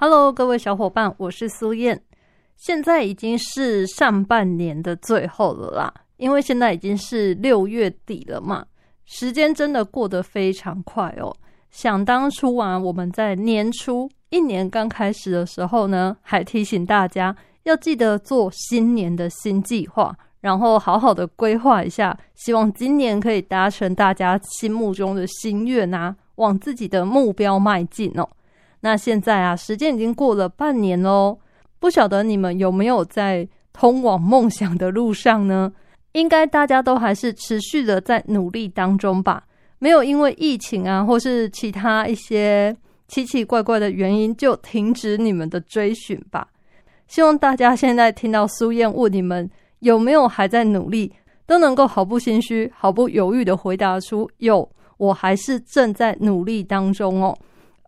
？Hello，各位小伙伴，我是苏燕。现在已经是上半年的最后了啦，因为现在已经是六月底了嘛，时间真的过得非常快哦。想当初啊，我们在年初一年刚开始的时候呢，还提醒大家要记得做新年的新计划，然后好好的规划一下，希望今年可以达成大家心目中的心愿啊，往自己的目标迈进哦。那现在啊，时间已经过了半年喽，不晓得你们有没有在通往梦想的路上呢？应该大家都还是持续的在努力当中吧，没有因为疫情啊，或是其他一些奇奇怪怪的原因就停止你们的追寻吧。希望大家现在听到苏燕问你们有没有还在努力，都能够毫不心虚、毫不犹豫的回答出有，我还是正在努力当中哦。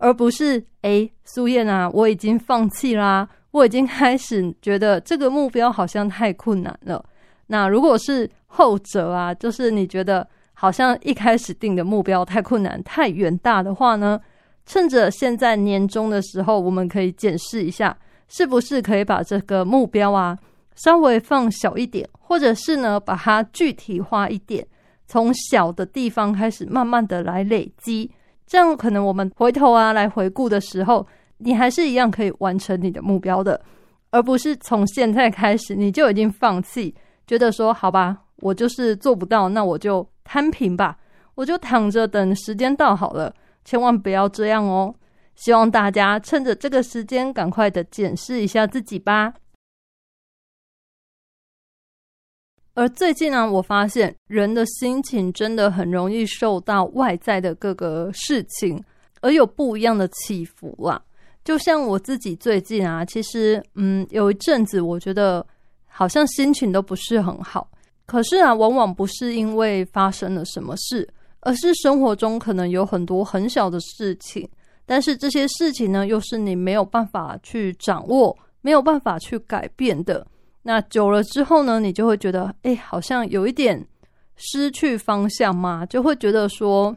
而不是哎，苏燕啊，我已经放弃啦，我已经开始觉得这个目标好像太困难了。那如果是后者啊，就是你觉得好像一开始定的目标太困难、太远大的话呢，趁着现在年终的时候，我们可以检视一下，是不是可以把这个目标啊稍微放小一点，或者是呢把它具体化一点，从小的地方开始，慢慢的来累积。这样可能我们回头啊来回顾的时候，你还是一样可以完成你的目标的，而不是从现在开始你就已经放弃，觉得说好吧，我就是做不到，那我就摊平吧，我就躺着等时间到好了，千万不要这样哦。希望大家趁着这个时间，赶快的检视一下自己吧。而最近呢，我发现人的心情真的很容易受到外在的各个事情而有不一样的起伏啊。就像我自己最近啊，其实嗯，有一阵子我觉得好像心情都不是很好。可是啊，往往不是因为发生了什么事，而是生活中可能有很多很小的事情，但是这些事情呢，又是你没有办法去掌握、没有办法去改变的。那久了之后呢，你就会觉得，哎，好像有一点失去方向嘛，就会觉得说，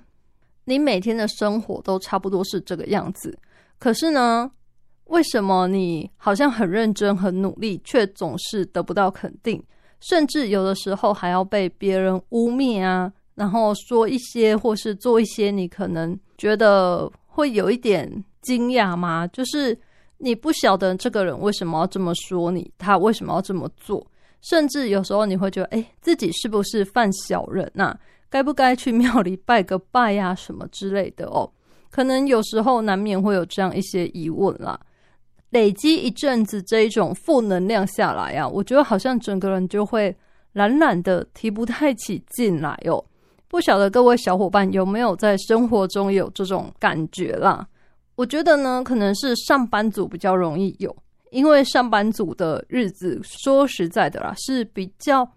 你每天的生活都差不多是这个样子。可是呢，为什么你好像很认真、很努力，却总是得不到肯定，甚至有的时候还要被别人污蔑啊，然后说一些或是做一些你可能觉得会有一点惊讶吗？就是。你不晓得这个人为什么要这么说你，他为什么要这么做，甚至有时候你会觉得，哎，自己是不是犯小人呐？该不该去庙里拜个拜呀，什么之类的哦？可能有时候难免会有这样一些疑问啦。累积一阵子这一种负能量下来啊，我觉得好像整个人就会懒懒的，提不太起劲来哦。不晓得各位小伙伴有没有在生活中有这种感觉啦？我觉得呢，可能是上班族比较容易有，因为上班族的日子说实在的啦，是比较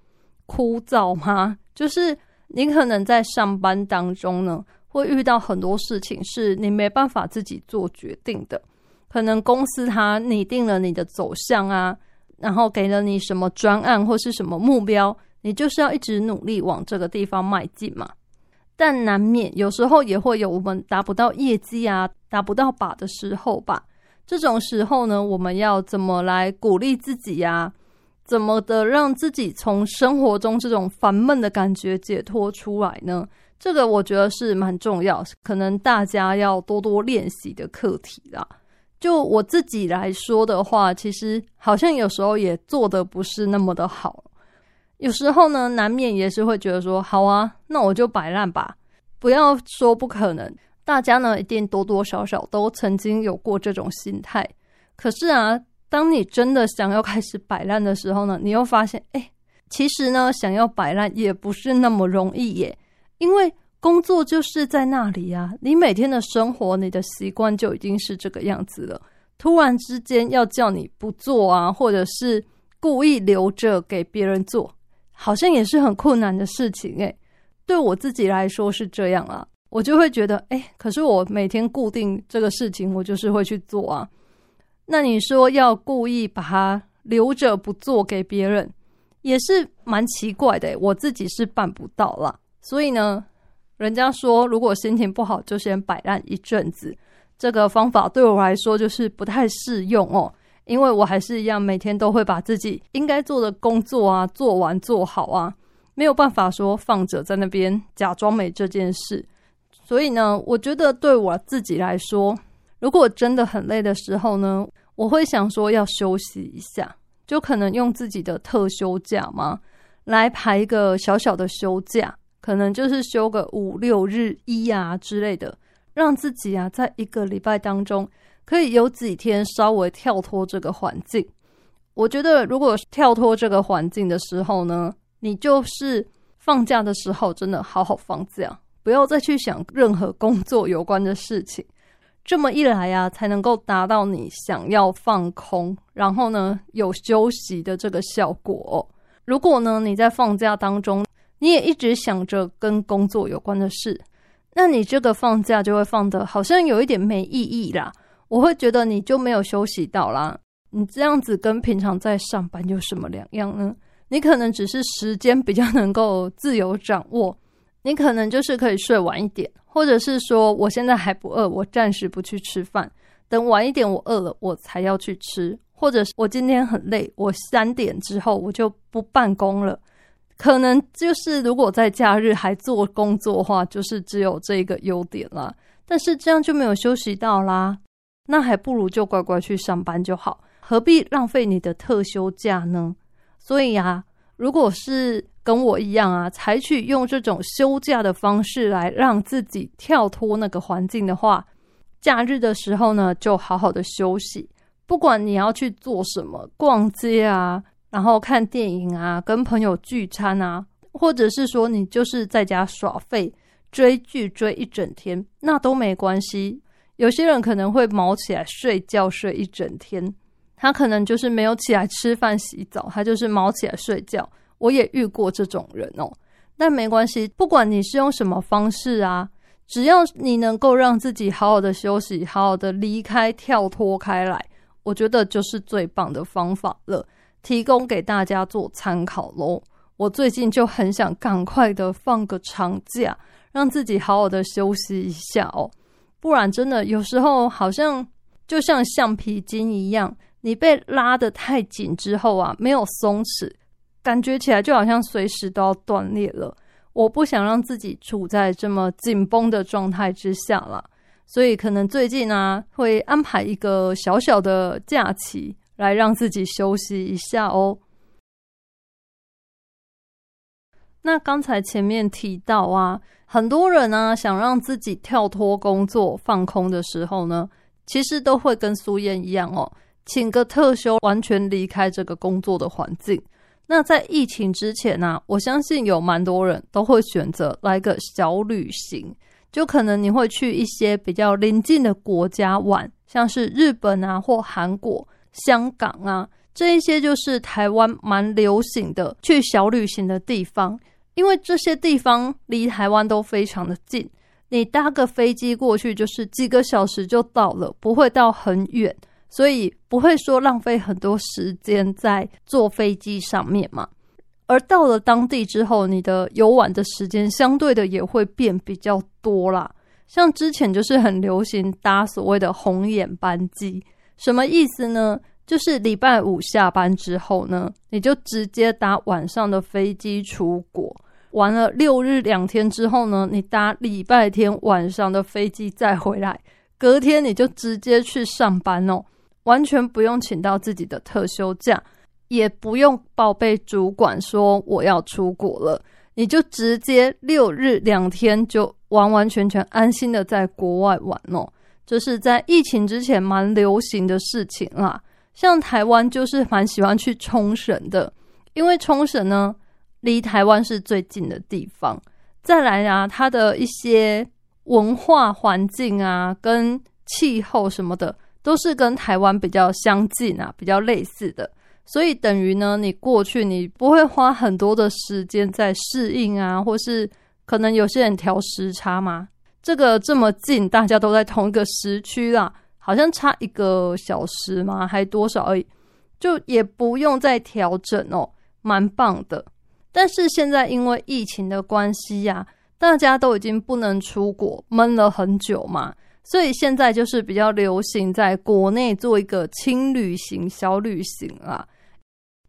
枯燥吗？就是你可能在上班当中呢，会遇到很多事情是你没办法自己做决定的，可能公司它拟定了你的走向啊，然后给了你什么专案或是什么目标，你就是要一直努力往这个地方迈进嘛。但难免有时候也会有我们达不到业绩啊、达不到把的时候吧。这种时候呢，我们要怎么来鼓励自己呀？怎么的让自己从生活中这种烦闷的感觉解脱出来呢？这个我觉得是蛮重要，可能大家要多多练习的课题啦。就我自己来说的话，其实好像有时候也做的不是那么的好。有时候呢，难免也是会觉得说，好啊，那我就摆烂吧，不要说不可能。大家呢，一定多多少少都曾经有过这种心态。可是啊，当你真的想要开始摆烂的时候呢，你又发现，哎，其实呢，想要摆烂也不是那么容易耶。因为工作就是在那里啊，你每天的生活、你的习惯就已经是这个样子了。突然之间要叫你不做啊，或者是故意留着给别人做，好像也是很困难的事情诶、对我自己来说是这样啊，我就会觉得，哎、可是我每天固定这个事情，我就是会去做啊。那你说要故意把它留着不做给别人，也是蛮奇怪的，我自己是办不到啦。所以呢，人家说如果心情不好，就先摆烂一阵子，这个方法对我来说就是不太适用哦。因为我还是一样，每天都会把自己应该做的工作啊做完做好啊，没有办法说放着在那边假装没这件事。所以呢，我觉得对我自己来说，如果真的很累的时候呢，我会想说要休息一下，就可能用自己的特休假嘛，来排一个小小的休假，可能就是休个五六日一啊之类的，让自己啊在一个礼拜当中可以有几天稍微跳脱这个环境。我觉得如果跳脱这个环境的时候呢，你就是放假的时候真的好好放假，不要再去想任何工作有关的事情。这么一来啊，才能够达到你想要放空，然后呢有休息的这个效果。如果呢你在放假当中，你也一直想着跟工作有关的事，那你这个放假就会放的好像有一点没意义啦。我会觉得你就没有休息到啦。你这样子跟平常在上班有什么两样呢？你可能只是时间比较能够自由掌握，你可能就是可以睡晚一点，或者是说我现在还不饿，我暂时不去吃饭，等晚一点我饿了我才要去吃，或者是我今天很累，我三点之后我就不办公了。可能就是如果在假日还做工作的话，就是只有这一个优点啦。但是这样就没有休息到啦，那还不如就乖乖去上班就好，何必浪费你的特休假呢？所以啊，如果是跟我一样啊，采取用这种休假的方式来让自己跳脱那个环境的话，假日的时候呢，就好好的休息。不管你要去做什么，逛街啊，然后看电影啊，跟朋友聚餐啊，或者是说你就是在家耍废、追剧追一整天，那都没关系。有些人可能会毛起来睡觉睡一整天，他可能就是没有起来吃饭洗澡，他就是毛起来睡觉。我也遇过这种人哦，但没关系，不管你是用什么方式啊，只要你能够让自己好好的休息，好好的离开、跳脱开来，我觉得就是最棒的方法了，提供给大家做参考喽。我最近就很想赶快的放个长假，让自己好好的休息一下哦，不然真的有时候好像就像橡皮筋一样，你被拉得太紧之后啊，没有松弛。感觉起来就好像随时都要断裂了。我不想让自己处在这么紧绷的状态之下了，所以可能最近啊会安排一个小小的假期，来让自己休息一下哦。那刚才前面提到啊，很多人呢、想让自己跳脱工作、放空的时候呢，其实都会跟苏燕一样哦，请个特休，完全离开这个工作的环境。那在疫情之前呢、我相信有蛮多人都会选择来个小旅行，就可能你会去一些比较邻近的国家玩，像是日本啊或韩国、香港啊这一些，就是台湾蛮流行的去小旅行的地方。因为这些地方离台湾都非常的近，你搭个飞机过去就是几个小时就到了，不会到很远。所以不会说浪费很多时间在坐飞机上面嘛。而到了当地之后，你的游玩的时间相对的也会变比较多啦。像之前就是很流行搭所谓的红眼班机，什么意思呢？就是礼拜五下班之后呢，你就直接搭晚上的飞机出国，玩了六日两天之后呢，你搭礼拜天晚上的飞机再回来，隔天你就直接去上班哦。完全不用请到自己的特休假，也不用报备主管说我要出国了，你就直接六日两天就完完全全安心的在国外玩哦。这是在疫情之前蛮流行的事情啦。像台湾就是蛮喜欢去冲绳的，因为冲绳呢离台湾是最近的地方。再来啊，它的一些文化环境啊，跟气候什么的。都是跟台湾比较相近啊，比较类似的。所以等于呢，你过去你不会花很多的时间在适应啊，或是可能有些人调时差嘛。这个这么近，大家都在同一个时区啦，好像差一个小时嘛？还多少而已，就也不用再调整哦，蛮棒的。但是现在因为疫情的关系呀，大家都已经不能出国，闷了很久嘛，所以现在就是比较流行在国内做一个轻旅行、小旅行啦。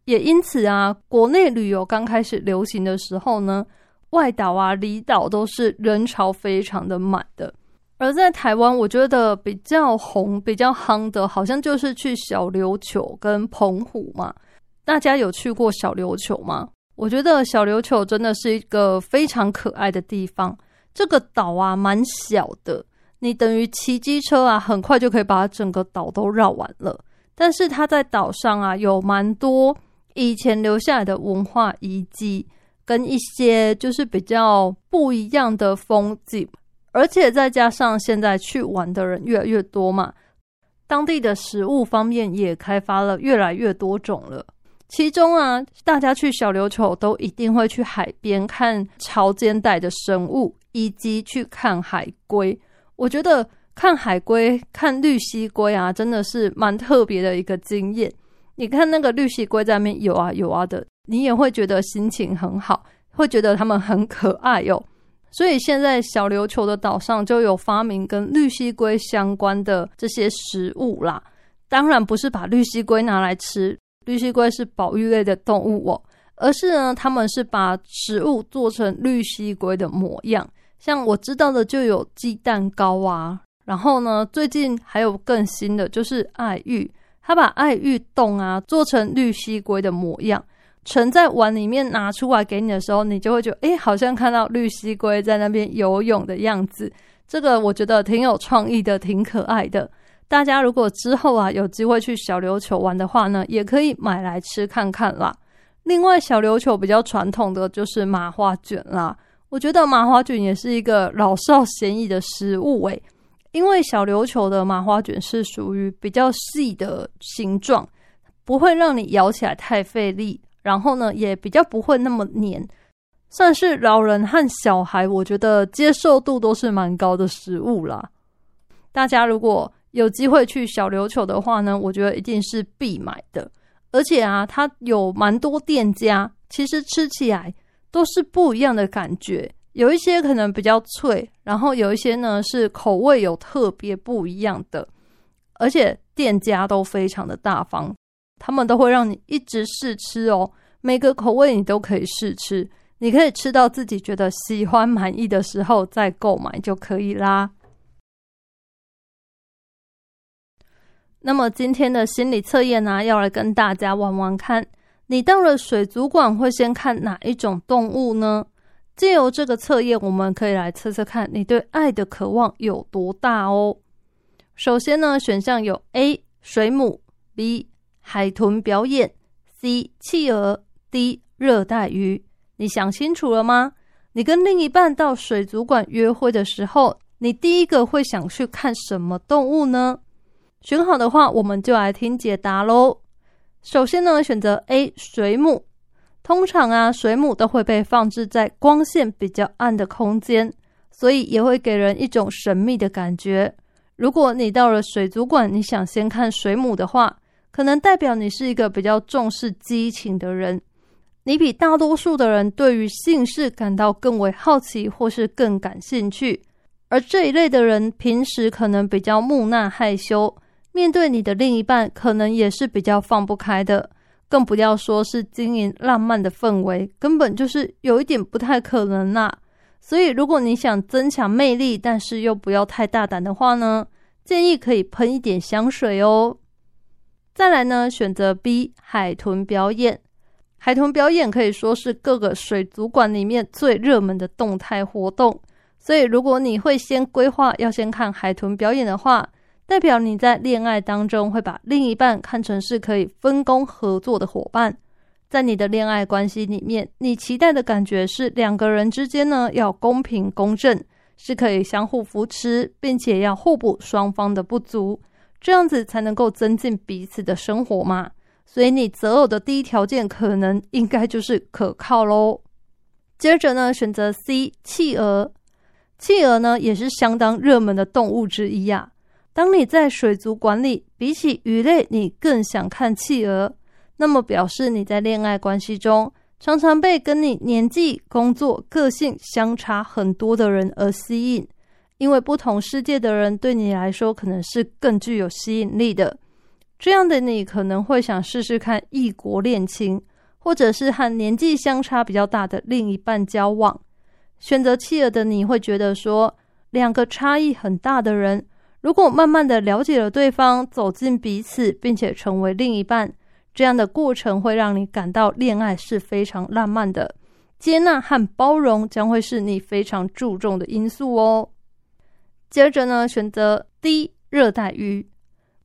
也因此啊，国内旅游刚开始流行的时候呢，外岛啊、离岛都是人潮非常的满的。而在台湾，我觉得比较红、比较夯的，好像就是去小琉球跟澎湖嘛。大家有去过小琉球吗？我觉得小琉球真的是一个非常可爱的地方。这个岛啊，蛮小的，你等于骑机车啊，很快就可以把整个岛都绕完了。但是它在岛上啊，有蛮多。以前留下来的文化遗迹，跟一些就是比较不一样的风景，而且再加上现在去玩的人越来越多嘛，当地的食物方面也开发了越来越多种了。其中啊，大家去小琉球都一定会去海边看潮间带的生物，以及去看海龟。我觉得看海龟、看绿蜥龟啊，真的是蛮特别的一个经验。你看那个绿蜥龟在那边游啊游啊的，你也会觉得心情很好，会觉得它们很可爱哟。所以现在小琉球的岛上就有发明跟绿蜥龟相关的这些食物啦。当然不是把绿蜥龟拿来吃，绿蜥龟是保育类的动物哦，而是呢，他们是把食物做成绿蜥龟的模样。像我知道的就有鸡蛋糕啊，然后呢，最近还有更新的就是爱玉。他把爱玉冻啊做成绿蜥龟的模样，盛在碗里面拿出来给你的时候，你就会觉得，哎，好像看到绿蜥龟在那边游泳的样子。这个我觉得挺有创意的，挺可爱的。大家如果之后啊有机会去小琉球玩的话呢，也可以买来吃看看啦。另外，小琉球比较传统的就是麻花卷啦，我觉得麻花卷也是一个老少咸宜的食物诶。因为小琉球的麻花卷是属于比较细的形状，不会让你咬起来太费力，然后呢，也比较不会那么黏，算是老人和小孩我觉得接受度都是蛮高的食物啦。大家如果有机会去小琉球的话呢，我觉得一定是必买的。而且啊，它有蛮多店家，其实吃起来都是不一样的感觉。有一些可能比较脆，然后有一些呢是口味有特别不一样的，而且店家都非常的大方，他们都会让你一直试吃哦，每个口味你都可以试吃，你可以吃到自己觉得喜欢满意的时候再购买就可以啦。那么今天的心理测验呢，要来跟大家玩玩看，你到了水族馆会先看哪一种动物呢？借由这个测验，我们可以来测测看你对爱的渴望有多大哦。首先呢，选项有 A 水母、B 海豚表演、C 企鹅、D 热带鱼。你想清楚了吗？你跟另一半到水族馆约会的时候，你第一个会想去看什么动物呢？选好的话，我们就来听解答喽。首先呢，选择 A 水母。通常啊，水母都会被放置在光线比较暗的空间，所以也会给人一种神秘的感觉。如果你到了水族馆，你想先看水母的话，可能代表你是一个比较重视激情的人。你比大多数的人对于性事感到更为好奇，或是更感兴趣。而这一类的人平时可能比较木讷害羞，面对你的另一半，可能也是比较放不开的。更不要说是经营浪漫的氛围，根本就是有一点不太可能啦。所以，如果你想增强魅力，但是又不要太大胆的话呢，建议可以喷一点香水哦。再来呢，选择 B 海豚表演。海豚表演可以说是各个水族馆里面最热门的动态活动。所以，如果你会先规划要先看海豚表演的话，代表你在恋爱当中会把另一半看成是可以分工合作的伙伴，在你的恋爱关系里面，你期待的感觉是两个人之间呢要公平公正，是可以相互扶持，并且要互补双方的不足，这样子才能够增进彼此的生活嘛。所以你择偶的第一条件可能应该就是可靠喽。接着呢，选择 C 企鹅，企鹅呢也是相当热门的动物之一呀。当你在水族馆里，比起鱼类，你更想看企鹅，那么表示你在恋爱关系中常常被跟你年纪、工作、个性相差很多的人而吸引，因为不同世界的人对你来说可能是更具有吸引力的。这样的你可能会想试试看异国恋情。或者是和年纪相差比较大的另一半交往，选择企鹅的你会觉得说，两个差异很大的人，如果慢慢的了解了对方，走进彼此，并且成为另一半，这样的过程会让你感到恋爱是非常浪漫的。接纳和包容将会是你非常注重的因素哦。接着呢，选择 D 热带鱼，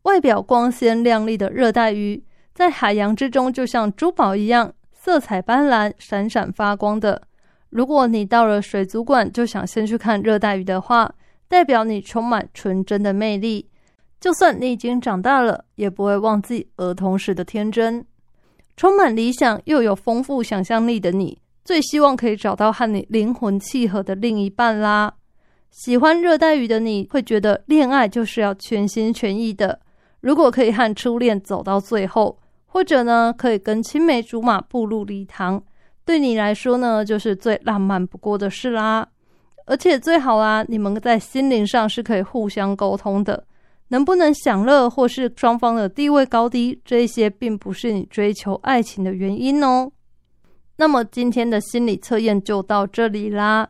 外表光鲜亮丽的热带鱼。在海洋之中，就像珠宝一样，色彩斑斓、闪闪发光的。如果你到了水族馆就想先去看热带鱼的话，代表你充满纯真的魅力。就算你已经长大了，也不会忘记儿童时的天真。充满理想又有丰富想象力的你，最希望可以找到和你灵魂契合的另一半啦。喜欢热带鱼的你会觉得，恋爱就是要全心全意的。如果可以和初恋走到最后。或者呢，可以跟青梅竹马步入礼堂，对你来说呢，就是最浪漫不过的事啦。而且最好啊，你们在心灵上是可以互相沟通的。能不能享乐，或是双方的地位高低，这些并不是你追求爱情的原因哦。那么今天的心理测验就到这里啦。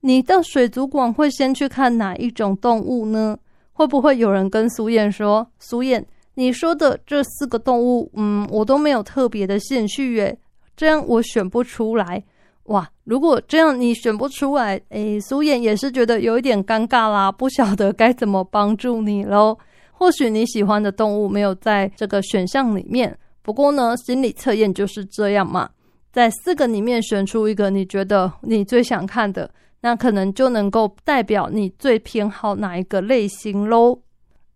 你到水族馆会先去看哪一种动物呢？会不会有人跟苏燕说，苏燕？你说的这四个动物，嗯，我都没有特别的兴趣耶，这样我选不出来。哇，如果这样你选不出来，诶，苏燕也是觉得有一点尴尬啦，不晓得该怎么帮助你喽。或许你喜欢的动物没有在这个选项里面，不过呢，心理测验就是这样嘛，在四个里面选出一个你觉得你最想看的，那可能就能够代表你最偏好哪一个类型喽。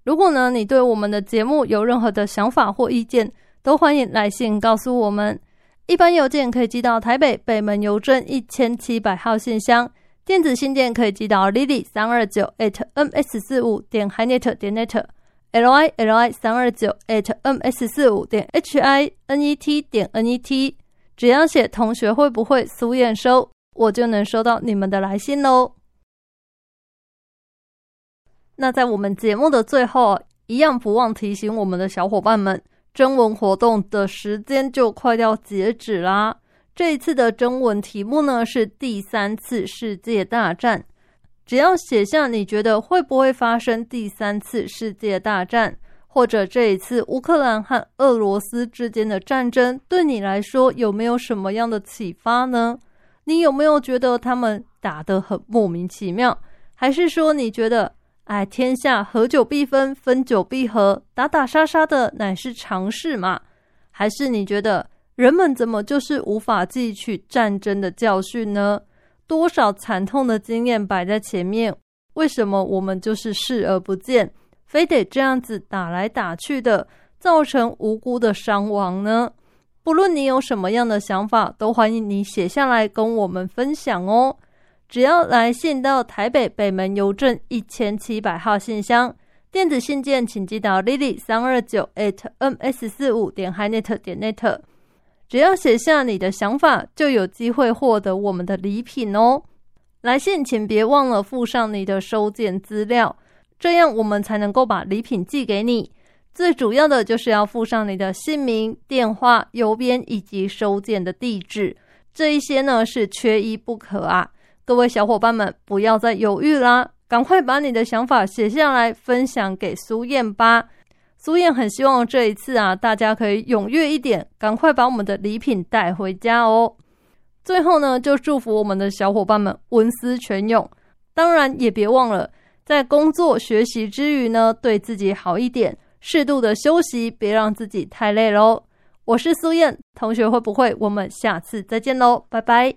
如果呢，你对我们的节目有任何的想法或意见，都欢迎来信告诉我们。一般邮件可以寄到台北北门邮政一千七百号信箱，电子信件可以寄到 lily 三二九 at ms 四五点 hinet 点 net，l i l i 三二九 at ms 四五点 h i n e t 点 n e t，只要写同学会不会苏验收，我就能收到你们的来信喽。那在我们节目的最后，一样不忘提醒我们的小伙伴们，征文活动的时间就快要截止啦。这一次的征文题目呢是第三次世界大战，只要写下你觉得会不会发生第三次世界大战，或者这一次乌克兰和俄罗斯之间的战争对你来说有没有什么样的启发呢？你有没有觉得他们打得很莫名其妙，还是说你觉得？哎，天下合久必分，分久必合，打打杀杀的乃是常事嘛？还是你觉得人们怎么就是无法汲取战争的教训呢？多少惨痛的经验摆在前面，为什么我们就是视而不见，非得这样子打来打去的，造成无辜的伤亡呢？不论你有什么样的想法，都欢迎你写下来跟我们分享哦。只要来信到台北北门邮政一千七百号信箱，电子信件请寄到 lily 三二九 at ms 四五点 hinet 点 net。只要写下你的想法，就有机会获得我们的礼品哦。来信请别忘了附上你的收件资料，这样我们才能够把礼品寄给你。最主要的就是要附上你的姓名、电话、邮编以及收件的地址，这一些呢是缺一不可啊。各位小伙伴们，不要再犹豫啦，赶快把你的想法写下来，分享给苏燕吧。苏燕很希望这一次啊，大家可以踊跃一点，赶快把我们的礼品带回家哦。最后呢，就祝福我们的小伙伴们文思泉涌，当然也别忘了在工作学习之余呢，对自己好一点，适度的休息，别让自己太累喽。我是苏燕同学，会不会？我们下次再见喽，拜拜。